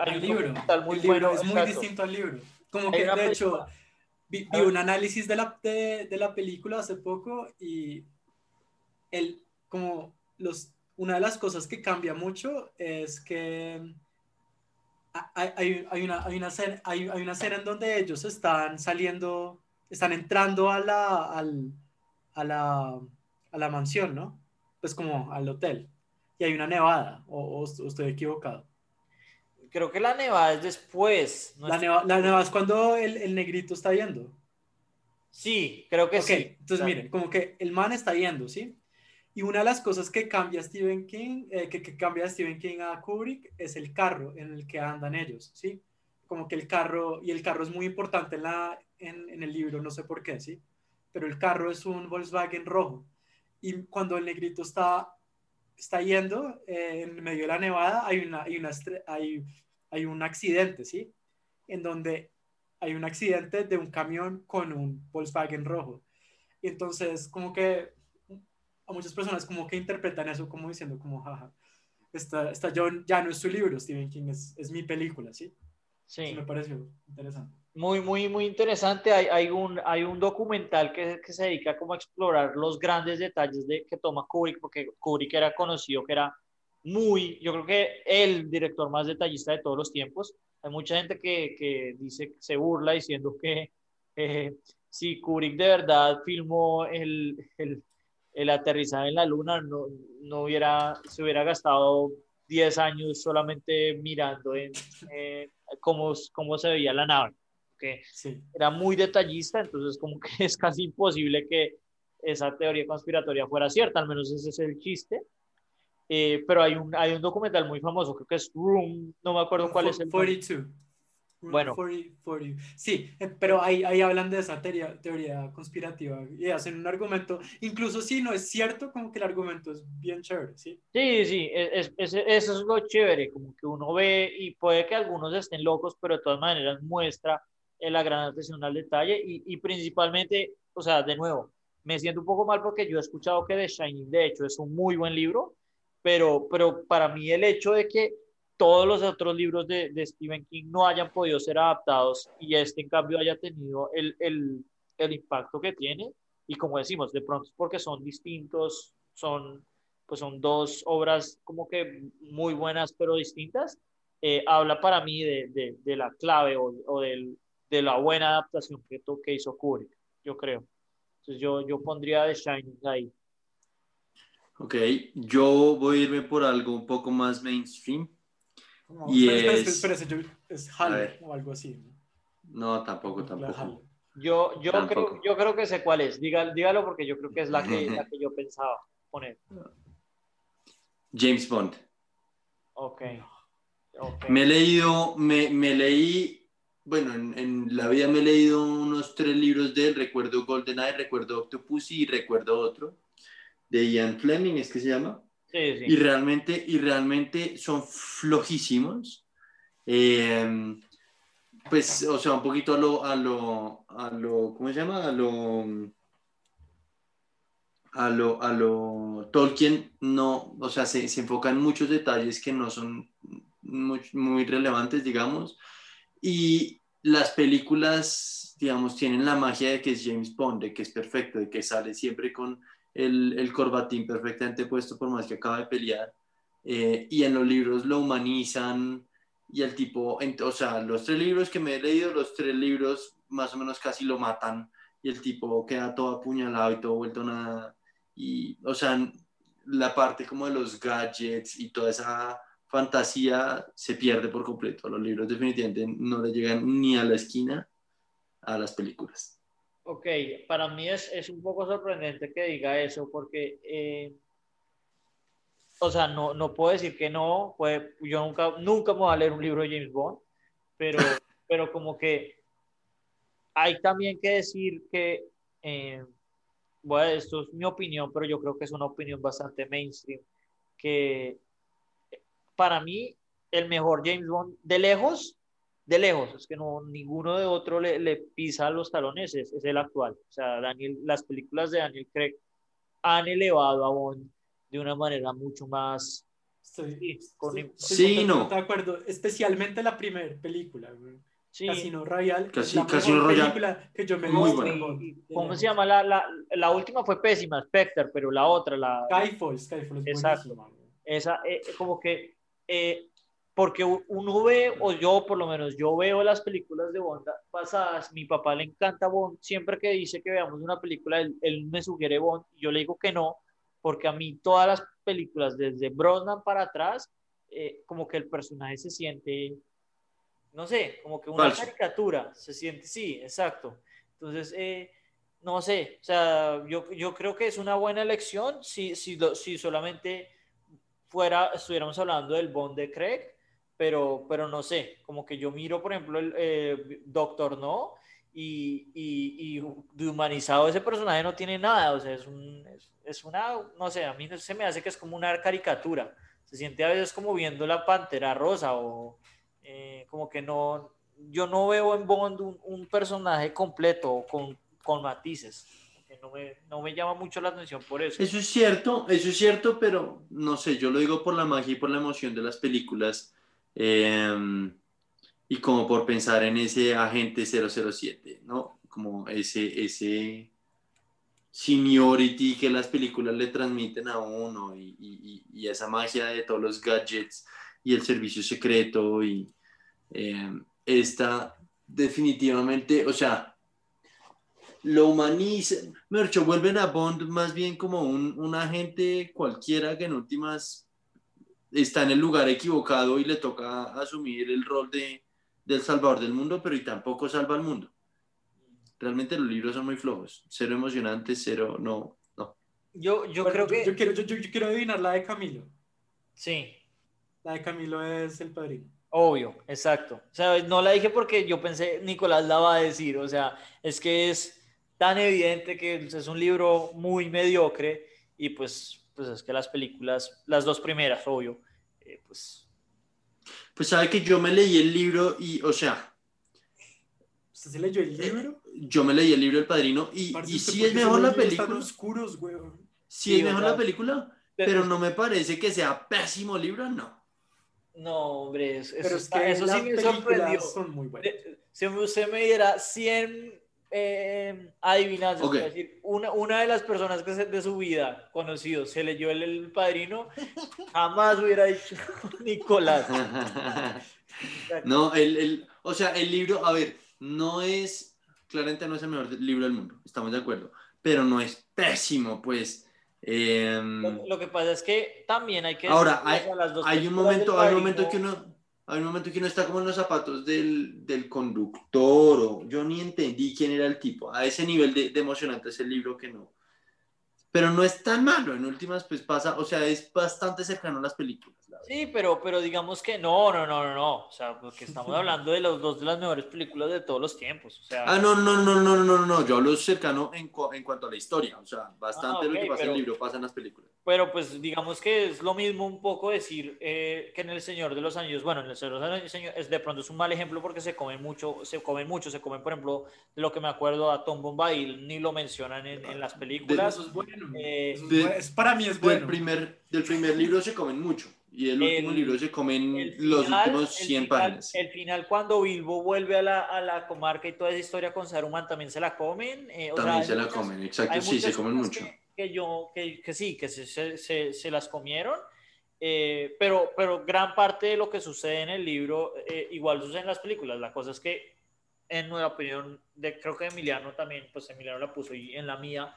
hay el libro, muy el libro es muy distinto al libro. Como que, de hecho, vi, vi, un análisis de la, de, de la película hace poco y el, como los una de las cosas que cambia mucho es que hay, hay, hay una, hay, una escena, hay, hay, una escena en donde ellos están saliendo, están entrando a la, al, a la, a la mansión, ¿no? Pues como al hotel. Y hay una nevada, o, o estoy equivocado. Creo que la nevada es después. No la, neva, la, nevada es cuando el, el, negrito está yendo. Sí, creo que okay, sí. Entonces, miren, como que el man está yendo, ¿sí? Y una de las cosas que cambia Stephen King, eh, que, cambia Stephen King a Kubrick es el carro en el que andan ellos, ¿sí? Como que el carro, y el carro es muy importante en, la, en, el libro, no sé por qué, ¿sí? Pero el carro es un Volkswagen rojo. Y cuando el negrito está, está yendo eh, en medio de la nevada, hay, una, hay, una, hay, hay un accidente, ¿sí? En donde hay un accidente de un camión con un Volkswagen rojo. Entonces, como que a muchas personas como que interpretan eso como diciendo como, jaja, esta, esta ya no es su libro, Stephen King, es, es mi película, ¿sí? Sí. me pareció interesante. Muy, muy, muy interesante. Hay, hay, un, hay un documental que, que, se dedica como a explorar los grandes detalles de, que toma Kubrick, porque Kubrick era conocido que era muy, yo creo que el director más detallista de todos los tiempos. Hay mucha gente que, que dice, se burla diciendo que eh, si Kubrick de verdad filmó el, el, el aterrizaje en la luna, no, no hubiera, se hubiera gastado 10 años solamente mirando en cómo, cómo se veía la nave. Que Era muy detallista, entonces como que es casi imposible que esa teoría conspiratoria fuera cierta, al menos ese es el chiste. Eh, pero hay un, hay un documental muy famoso, creo que es Room, no me acuerdo cuál es el. 42. Bueno. Sí, eh, pero ahí, ahí hablan de esa teoría, teoría conspirativa y hacen un argumento, incluso si no es cierto, como que el argumento es bien chévere, ¿sí? Sí, sí, es, es, eso es lo chévere, como que uno ve y puede que algunos estén locos, pero de todas maneras muestra eh, la gran atención al detalle y, y principalmente, o sea, de nuevo, me siento un poco mal porque yo he escuchado que The Shining, de hecho, es un muy buen libro, pero, pero para mí el hecho de que todos los otros libros de, de, Stephen King no hayan podido ser adaptados y este en cambio haya tenido el, el, el impacto que tiene. Y como decimos, de pronto es porque son distintos, son, pues son dos obras como que muy buenas pero distintas. Eh, habla para mí de, de, de la clave o, o del, de la buena adaptación que, que hizo Kubrick, yo creo. Entonces yo, yo pondría The Shining ahí. Ok, yo voy a irme por algo un poco más mainstream y es... es Halo o algo así. No, tampoco, tampoco. Yo, yo, Creo, yo creo que sé cuál es. dígalo porque yo creo que es la que, la que yo pensaba poner. James Bond. Ok. okay. Me he leído, me, me leí, bueno, en, en, la vida me he leído unos tres libros de él. Recuerdo GoldenEye, recuerdo Octopus y recuerdo otro. De Ian Fleming, ¿es que se llama? Y, realmente, y realmente son flojísimos. Eh, pues, o sea, un poquito a lo, a lo, a lo, ¿cómo se llama? A lo, a lo, a lo, Tolkien no, o sea, se, se enfoca en muchos detalles que no son muy, muy relevantes, digamos, y las películas, digamos, tienen la magia de que es James Bond, de que es perfecto, de que sale siempre con el, el corbatín perfectamente puesto por más que acaba de pelear. Eh, y en los libros lo humanizan y el tipo, o sea, los tres libros que me he leído, los tres libros más o menos casi lo matan y el tipo queda todo apuñalado y todo vuelto nada. Y, o sea, la parte como de los gadgets y toda esa fantasía se pierde por completo. Los libros definitivamente no le llegan ni a la esquina a las películas. Ok, para mí es, es un poco sorprendente que diga eso porque, eh, o sea, no, no puedo decir que no, pues, yo nunca, nunca me voy a leer un libro de James Bond, pero, pero como que hay también que decir que, eh, bueno, esto es mi opinión, pero yo creo que es una opinión bastante mainstream, que para mí el mejor James Bond de lejos de lejos, es que no, ninguno de otro le, le pisa los talones, es, es, el actual. O sea, Daniel, las películas de Daniel Craig han elevado a Bond de una manera mucho más... sí, sí, no. De acuerdo, especialmente la primera película. Sí. Casino Royale. Casi, la Casino película que yo me Muy buena. ¿Cómo se llama? La, la, la, última fue pésima, Spectre, pero la otra, la... Skyfall, Skyfall es Exacto. Esa, eh, como que eh, porque uno ve, o yo por lo menos, yo veo las películas de Bond pasadas, mi papá le encanta Bond, siempre que dice que veamos una película, él, me sugiere Bond, y yo le digo que no, porque a mí todas las películas, desde Brosnan para atrás, eh, como que el personaje se siente, no sé, como que una caricatura, se siente, sí, exacto. Entonces, eh, no sé, o sea, yo, yo creo que es una buena elección si, si, si solamente fuera, estuviéramos hablando del Bond de Craig, pero, pero no sé, como que yo miro, por ejemplo, el eh, Doctor No y, y, y, humanizado ese personaje no tiene nada, o sea, es, un, es, una, no sé, a mí se me hace que es como una caricatura, se siente a veces como viendo la pantera rosa o eh, como que no, yo no veo en Bond un, un personaje completo con con matices. No me, no me, llama mucho la atención por eso. Eso es cierto, eso es cierto, pero no sé, yo lo digo por la magia y por la emoción de las películas em, y como por pensar en ese agente 007, ¿no? Como ese, ese seniority que las películas le transmiten a uno y, y, y esa magia de todos los gadgets y el servicio secreto y eh, esta definitivamente, o sea, lo humanizan, Mercho, vuelven a Bond más bien como un, un, agente cualquiera que en últimas está en el lugar equivocado y le toca asumir el rol de, del salvador del mundo, pero y tampoco salva al mundo. Realmente los libros son muy flojos, cero emocionantes, cero, no, no. Yo, yo creo que... Yo, quiero, yo, yo, quiero adivinar la de Camilo. Sí. La de Camilo es el padrino. Obvio, exacto. O sea, no la dije porque yo pensé, Nicolás la va a decir, o sea, es que es tan evidente que es un libro muy mediocre y pues, pues es que las películas, las dos primeras, obvio, eh, pues... Pues sabe que yo me leí el libro y, o sea... ¿Usted se leyó el libro? yo me leí el libro El Padrino y, y sí es mejor la película. oscuros, güey. Sí, es mejor la película, pero, no me parece que sea pésimo libro, no. No, hombre, eso, eso, eso sí me sorprendió. Son muy buenas. Si usted me diera 100 eh, adivinanzas, es decir, una, una, de las personas que de su vida conocido se leyó el, el padrino, jamás hubiera dicho Nicolás. no, el, el, o sea, el libro, a ver, no es, claramente no es el mejor libro del mundo, estamos de acuerdo, pero no es pésimo, pues. Eh, lo, lo, que pasa es que también hay que... Ahora, hay, hay un momento, hay un momento que uno hay un momento que uno está como en los zapatos del, del, conductor o yo ni entendí quién era el tipo. A ese nivel de, de, emocionante es el libro que no. Pero no es tan malo, en últimas pues pasa, o sea, es bastante cercano a las películas. Sí, pero, pero digamos que no, no, no, no, no. O sea, porque estamos hablando de los dos de las mejores películas de todos los tiempos. O sea, ah, no, no, no, no, no, no, no. Yo hablo cercano en, en cuanto a la historia. O sea, bastante ah, okay, lo que pasa pero, en el libro pasa en las películas. Pero pues digamos que es lo mismo un poco decir eh, que en El Señor de los Anillos, bueno, en El Señor de los Anillos es, de pronto es un mal ejemplo porque se comen mucho, se comen mucho, se comen, por ejemplo, de lo que me acuerdo a Tom Bombadil, ni lo mencionan en, en las películas. De, eso es bueno. Eh, de, es, para mí es bueno. Del primer, del primer libro se comen mucho. Y el, el último libro se comen final, los últimos 100 final, páginas. El final, cuando Bilbo vuelve a la, a la, comarca y toda esa historia con Saruman, también se la comen. Eh, también sea, se la muchas, comen, exacto, sí, se comen mucho. Que, que yo, que, que, sí, que se, se, se las comieron, eh, pero, pero gran parte de lo que sucede en el libro eh, igual sucede en las películas. La cosa es que, en nuestra opinión, de, creo que Emiliano también, pues Emiliano la puso y en la mía,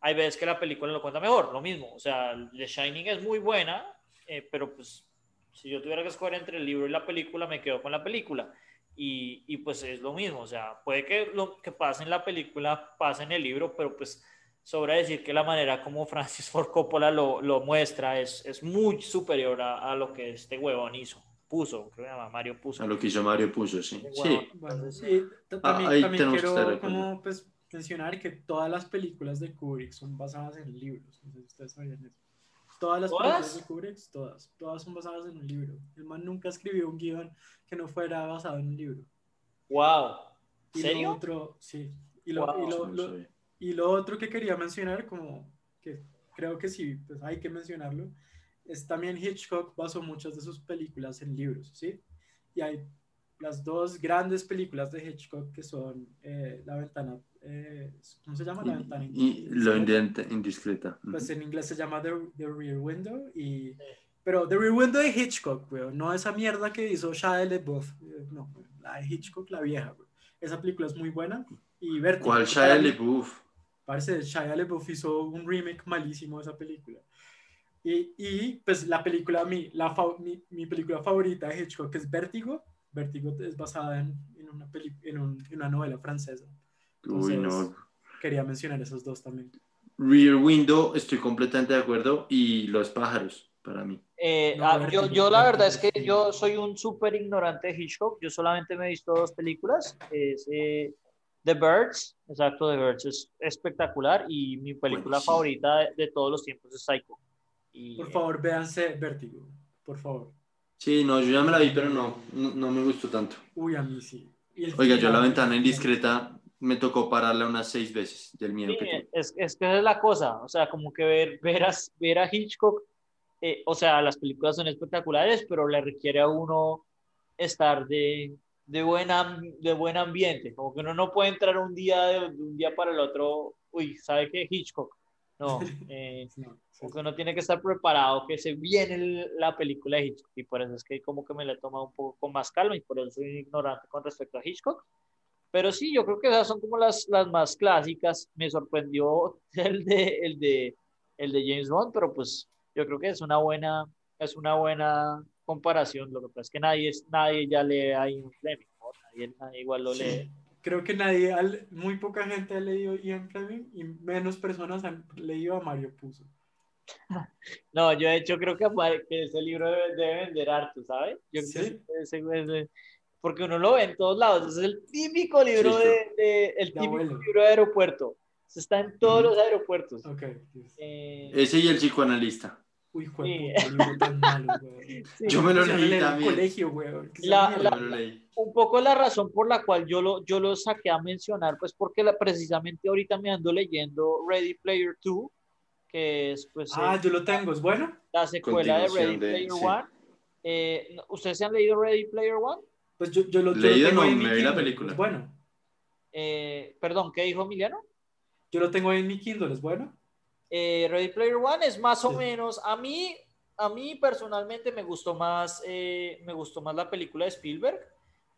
hay veces que la película lo cuenta mejor, lo mismo. O sea, The Shining es muy buena, eh, pero pues si yo tuviera que escoger entre el libro y la película, me quedo con la película. Y, y, pues es lo mismo, o sea, puede que lo que pase en la película pase en el libro, pero pues sobra decir que la manera como Francis Ford Coppola lo, lo muestra es, es, muy superior a, a, lo que este huevón hizo, puso, creo que se llama Mario puso. A lo que hizo Mario puso, sí. Sí. Bueno, sí. También, ah, también quiero como, pues, mencionar que todas las películas de Kubrick son basadas en libros, si ustedes sabían eso. Todas las películas de Kubrick, todas, todas son basadas en un libro. El man nunca escribió un guion que no fuera basado en un libro. Wow. Y ¿Serio? Lo otro, sí. Y lo, Wow. y, lo, lo- y lo otro que quería mencionar, como que creo que sí, pues hay que mencionarlo, es también Hitchcock basó muchas de sus películas en libros, ¿sí? Y hay las dos grandes películas de Hitchcock que son eh, La ventana, eh, ¿cómo se llama? La ventana Y lo indiscreta. indiscreta. Pues en inglés se llama The, The Rear Window y... Pero The Rear Window de Hitchcock, weón, no esa mierda que hizo Shia LaBeouf, eh, no, la de Hitchcock, la vieja, weón. Esa película es muy buena y Vértigo, ¿Cuál que Shia LaBeouf? Parece Shia LaBeouf hizo un remake malísimo de esa película. Y, y, pues la película, mi, la fa- mi, mi película favorita de Hitchcock es Vértigo. Vértigo es basada en, en una, peli- en, un- en una novela francesa. Uy, no. Entonces, quería mencionar esos dos también. Rear Window, estoy completamente de acuerdo. Y Los pájaros, para mí. Eh, No, ah, yo, yo la verdad es que sí. yo soy un súper ignorante de Hitchcock. Yo solamente me he visto dos películas. Es eh, The Birds, exacto, The Birds es espectacular y mi película Buenísimo. favorita de, de todos los tiempos es Psycho. Y, Por favor, véanse Vértigo. Por favor. Sí, no, yo ya me la vi, pero no, no, no me gustó tanto. Uy, a mí sí. Oiga, yo la ventana indiscreta me tocó pararla unas seis veces del miedo Sí, que tuve. es, es que esa es la cosa, o sea, como que ver, ver, a, ver a Hitchcock, eh, o sea, las películas son espectaculares, pero le requiere a uno estar de, de, buen, am- de buen ambiente, como que uno no puede entrar un día de, de un día para el otro, uy, ¿sabe qué? Hitchcock. No, eh, No, sí, como que uno tiene que estar preparado, que se viene la película de Hitchcock, y por eso es que como que me la he tomado un poco con más calma, y por eso soy ignorante con respecto a Hitchcock. Pero sí, yo creo que esas son como las, las más clásicas. Me sorprendió el de, el, de, el de James Bond, pero pues yo creo que es una buena, es una buena comparación. Lo que pasa es que nadie, es, nadie ya lee a Ian Fleming, ¿no? nadie, nadie igual lo Sí. lee. Creo que nadie, muy poca gente ha leído Ian Fleming y menos personas han leído a Mario Puzo. No, yo de hecho creo que, ese libro debe, vender harto, ¿sabes? Yo creo Sí. que ese- ese- porque uno lo ve en todos lados. Es el típico libro Sí, sí. de, de- el típico libro de aeropuerto. Eso está en todos los aeropuertos. Ok. Dios. Eh, Ese y el psicoanalista. Uy, Sí. jueputa, libro tan malo, güey. sí. Yo me lo leí en el también. colegio, güey. ¿Qué La- me lo leí. un poco la razón por la cual yo lo, yo lo saqué a mencionar, pues porque la, precisamente ahorita me ando leyendo Ready Player 2, que es pues Ah, eh, yo lo tengo, ¿es bueno? la secuela de Ready de- Player sí. 1. Eh, ¿no- ¿Ustedes se han leído Ready Player 1? Pues yo, yo lo, yo lo Leído tengo no, ahí en mi me vi la Kindle, película. ¿Es bueno? Eh, perdón, ¿qué dijo Emiliano? Yo lo tengo ahí en mi Kindle, ¿es bueno? Eh, Ready Player One es más o Sí. menos, a mí, a mí personalmente me gustó más, eh, me gustó más la película de Spielberg,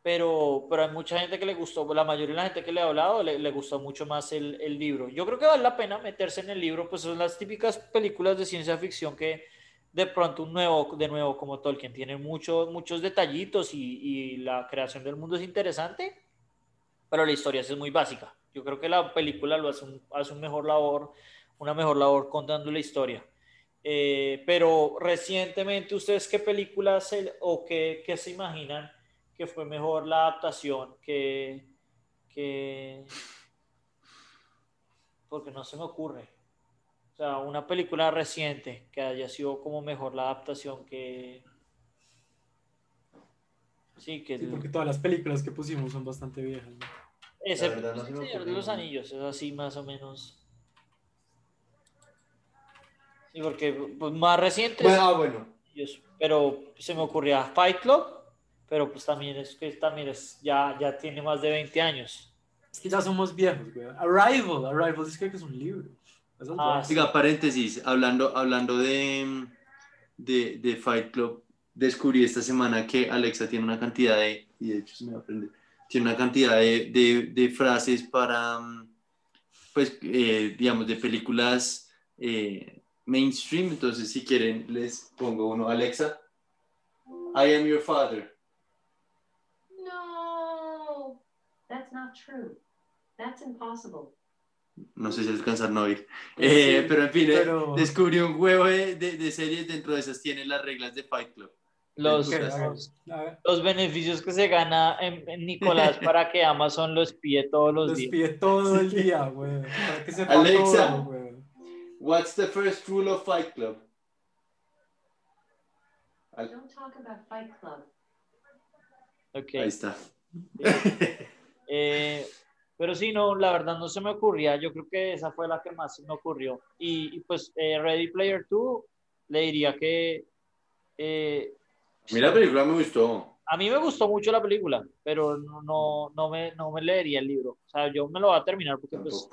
pero, pero hay mucha gente que le gustó, la mayoría de la gente que le ha hablado le, le gustó mucho más el, el libro. Yo creo que vale la pena meterse en el libro, pues son las típicas películas de ciencia ficción que de pronto un nuevo, de nuevo como Tolkien, tiene muchos muchos detallitos y, y la creación del mundo es interesante, pero la historia es muy básica. Yo creo que la película lo hace un, hace un mejor labor, una mejor labor contando la historia. Eh, pero recientemente, ¿ustedes qué películas o qué, qué se imaginan que fue mejor la adaptación que, que... Porque no se me ocurre. O sea, una película reciente que haya sido como mejor la adaptación que... Sí, que... Sí, porque todas las películas que pusimos son bastante viejas. ¿no? Se El de los. Anillos, es así más o menos. Sí, porque pues, más recientes, Bueno, ah, bueno. ellos- pero se me ocurría Fight Club, pero pues también es que también es, ya, ya tiene más de 20 años. Es que ya somos viejos, güey. Arrival, Arrival es que es un libro. Ah, sí. Paréntesis, hablando, hablando de, de, de Fight Club, descubrí esta semana que Alexa tiene una cantidad de, y de hecho se me va a aprender, tiene una cantidad de, de, de frases para, pues, eh, digamos, de películas eh, mainstream. Entonces, si quieren, les pongo uno. Alexa, I am your father. No, that's not true. That's impossible. No sé si alcanzan a oír. Eh, Sí, pero en fin, eh, pero- descubrí un huevo de, de, de series, dentro de esas tienen las reglas de Fight Club. Los, los, los beneficios que se gana en, en Nicolás para que Amazon lo espíe todos los Los días. pide todo el día, güey. Para que sepa Alexa. todo, güey. What's the first rule of Fight Club? Don't talk about Fight Club. Ok. Ahí está. Eh, pero sí, no, la verdad no se me ocurría. Yo creo que esa fue la que más se me ocurrió. Y, y, pues eh, Ready Player 2, le diría que... eh, Mira, la película me gustó. a mí me gustó mucho la película, pero no, no, no, me, no me leería el libro. O sea, yo me lo voy a terminar porque pues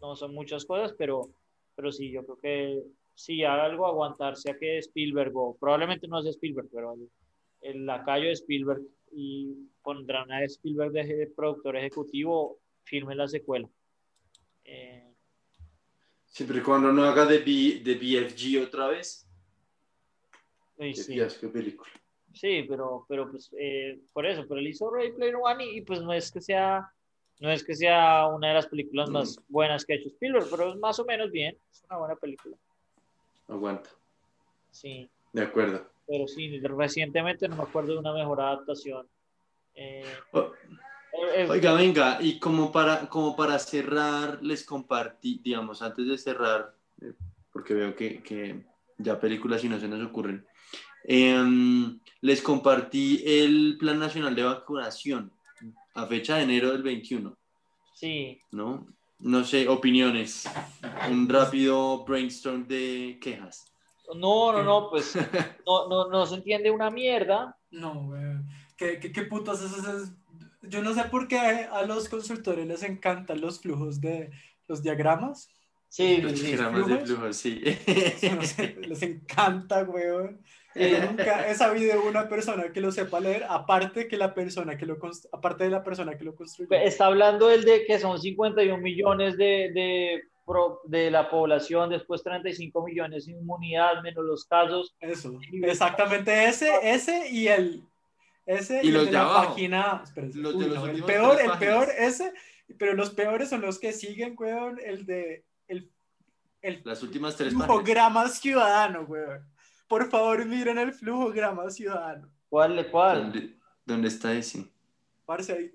no son muchas cosas, pero, pero sí, yo creo que sí, haga algo aguantarse a que Spielberg, o probablemente no es Spielberg, pero el, el lacayo de Spielberg y pondrán a Spielberg de productor ejecutivo, firme la secuela. Eh, Siempre y cuando no haga de, B- de BFG otra vez. Qué sí, fiasco película. sí, pero, pero pues eh, por eso, pero él hizo Ready Player One y, y, pues no es que sea, no es que sea una de las películas más buenas que ha hecho Spielberg, pero es más o menos bien. Es una buena película. Aguanta. Sí, De acuerdo. pero sí, recientemente no me acuerdo de una mejor adaptación. Eh, O- eh, Oiga, venga, y como para, como para cerrar, les compartí, digamos, antes de cerrar, eh, porque veo que, que ya películas y no se nos ocurren, em, les compartí el Plan Nacional de Vacunación a fecha de enero del 21, sí, ¿no? No sé, opiniones, un rápido brainstorm de quejas. no, no, no, pues no, no, no se entiende una mierda. No, güey. ¿Qué, qué, qué putas es? Yo no sé por qué a los consultores les encantan los flujos de los diagramas. Sí, Los diagramas de ¿flujos? flujo, sí. Eso no sé, les encanta, weón. Yo nunca he sabido de una persona que lo sepa leer, aparte que la persona que lo aparte de la persona que lo construyó. Está hablando el de que son 51 millones de, de, de la población, después 35 millones sin inmunidad, menos los casos. Eso, exactamente ese, ese y el ese Y el los de de la abajo. página, espérense, Los de uy, los no, el peor, el peor ese, pero los peores son los que siguen, weón, el de el, el Las últimas tres páginas. flujograma ciudadano, weón. Por favor, miren el flujograma ciudadano. ¿Cuál? ¿Cuál? ¿Dónde, dónde está ese? Parce,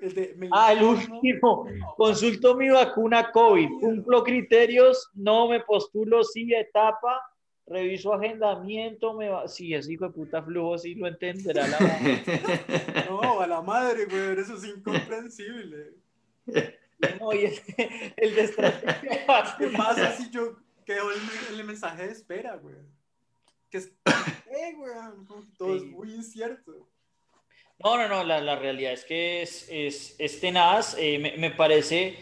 el de me Ah, el último. Consulto mi vacuna COVID. Cumplo criterios, no me postulo, sí, etapa. Reviso agendamiento, me va. Sí, ese hijo de puta flujo, sí lo entenderá la No, a la madre, weón, eso es incomprensible. No, y el, el de estrategia ¿Qué pasa si yo quedo el, me- el mensaje de espera, weón? Que es, eh, que todo Sí. es muy incierto. No, no, no, la, la realidad es que es, es, es tenaz. eh, me, me parece,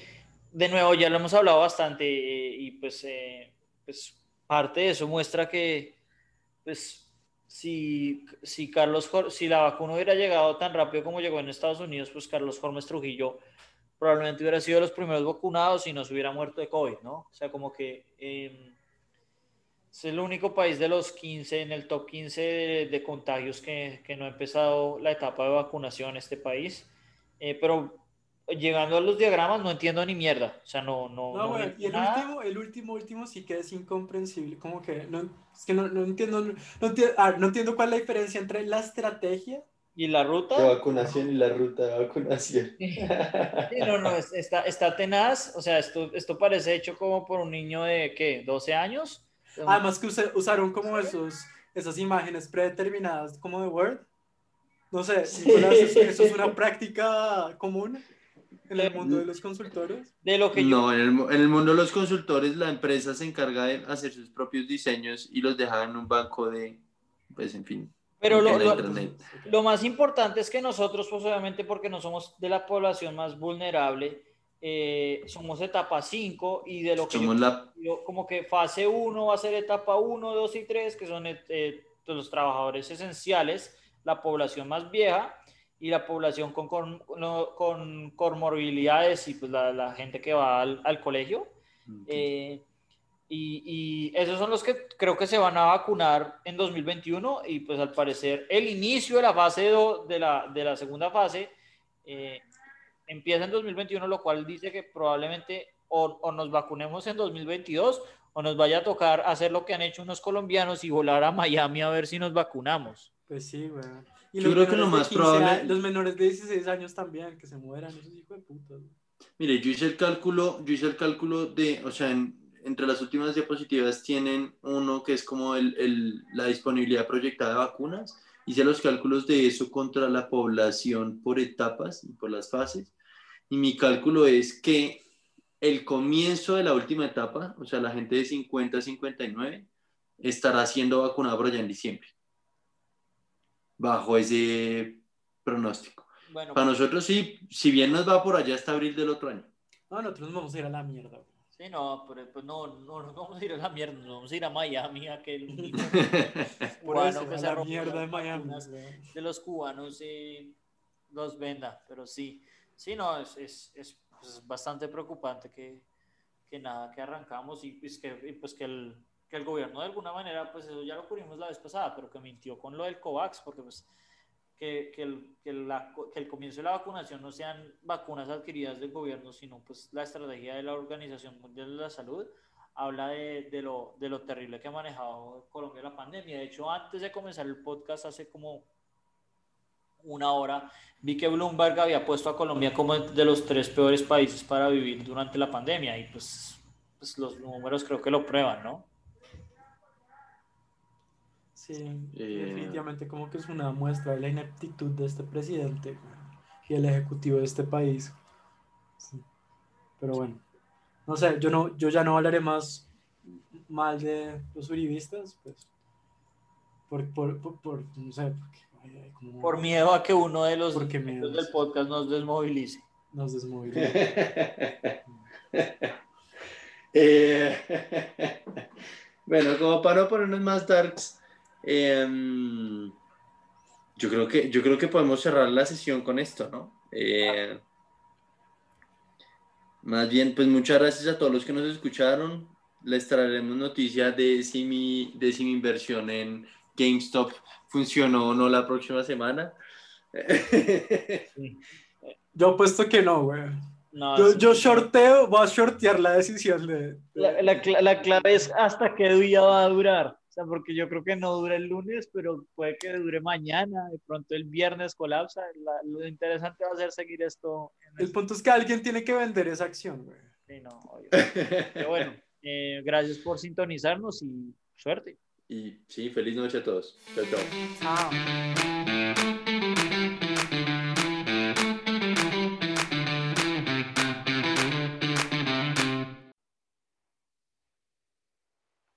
de nuevo, ya lo hemos hablado bastante eh, y pues, eh, pues parte de eso muestra que, pues, si, si Carlos, si la vacuna hubiera llegado tan rápido como llegó en Estados Unidos, pues Carlos Jormes Trujillo probablemente hubiera sido de los primeros vacunados y no se hubiera muerto de COVID, ¿no? O sea, como que eh, es el único país de los 15, en el top 15 de, de contagios que, que no ha empezado la etapa de vacunación en este país. Eh, pero llegando a los diagramas no entiendo ni mierda. O sea, no, no, No, no vi y el nada. último, el último, último sí que es incomprensible. Como que no, es que no, no entiendo, no, entiendo, ah, no entiendo cuál es la diferencia entre la estrategia. ¿Y la ruta? De vacunación y la ruta de vacunación. Sí, no, no, es- está, está tenaz. O sea, esto, esto parece hecho como por un niño de, ¿qué? ¿12 años? Además que usa- usaron como esos, esas imágenes predeterminadas como de Word. No sé, Sí. Nicolás, ¿eso, eso es una práctica común en el mundo de los consultores? De lo que yo No, en el, en el mundo de los consultores, la empresa se encarga de hacer sus propios diseños y los deja en un banco de, pues, en fin. Pero lo, lo- lo más importante es que nosotros, pues obviamente porque no somos de la población más vulnerable, eh, somos etapa 5 y de lo que yo Somos la, yo- como que fase 1 va a ser etapa 1, 2 y 3, que son eh, los trabajadores esenciales, la población más vieja y la población con, con, con comorbilidades y pues la, la gente que va al, al colegio. Eh, y, y esos son los que creo que se van a vacunar en 2021 y pues al parecer el inicio de la fase do- de, la, de la segunda fase eh, empieza en 2021, lo cual dice que probablemente o, o nos vacunemos en 2022 o nos vaya a tocar hacer lo que han hecho unos colombianos y volar a Miami a ver si nos vacunamos. Pues sí, weón. Y Yo creo que lo más 15 probable- a- Los menores de 16 años también, que se mueran, esos hijos de puta. Mire, yo hice el cálculo, yo hice el cálculo de, o sea, en- entre las últimas diapositivas tienen uno que es como el, el- la disponibilidad proyectada de vacunas. Hice los cálculos de eso contra la población por etapas y por las fases. Y mi cálculo es que el comienzo de la última etapa, o sea, la gente de 50 a 59, estará siendo vacunada por allá en diciembre. Bajo ese pronóstico. Bueno, Para nosotros sí, si bien nos va por allá hasta abril del otro año. No, nosotros nos vamos a ir a la mierda. sí, no, pero pues no, no nos vamos a ir a la mierda, nos vamos a ir a Miami, a que el Por cubano eso, que a se la mierda de Miami. de los cubanos eh, los venda, pero sí, sí, no, es, es, es, pues, bastante preocupante que, que nada, que arrancamos y pues que, y, pues que el, que el gobierno de alguna manera, pues eso ya lo cubrimos la vez pasada, pero que mintió con lo del COVAX, porque pues que, que, el, que, la- que el comienzo de la vacunación no sean vacunas adquiridas del gobierno, sino pues la estrategia de la Organización Mundial de la Salud, habla de, de lo, de lo terrible que ha manejado Colombia la pandemia. De hecho, antes de comenzar el podcast, hace como una hora, vi que Bloomberg había puesto a Colombia como de los tres peores países para vivir durante la pandemia y pues, pues los números creo que lo prueban, ¿no? Sí, Eh. definitivamente como que es una muestra de la ineptitud de este presidente y el ejecutivo de este país. Sí. Pero bueno, no sé, yo no, yo ya no hablaré más mal de los uribistas, pues, por, por, por, por- no sé, porque, ay, ay, como Por miedo a que uno de los miedo, del podcast nos desmovilice. nos desmoviliza. Eh, bueno, como para no ponernos más darks, em, yo, creo que, yo creo que podemos cerrar la sesión con esto, ¿no? Eh, más bien, pues muchas gracias a todos los que nos escucharon. Les traeremos noticias de si mi, de si mi inversión en GameStop funcionó o no la próxima semana. Yo apuesto que no, güey. No, Yo, sí. yo shorteo, voy a shortear la decisión de... La, la clave es hasta qué día va a durar. O sea, porque yo creo que no dura el lunes, pero puede que dure mañana, de pronto el viernes colapsa. La- lo interesante va a ser seguir esto. En El el- punto es que alguien tiene que vender esa acción, güey. Sí, no, obvio. Pero bueno, eh, gracias por sintonizarnos y suerte. y sí, feliz noche a todos. Chao, chao. Chao.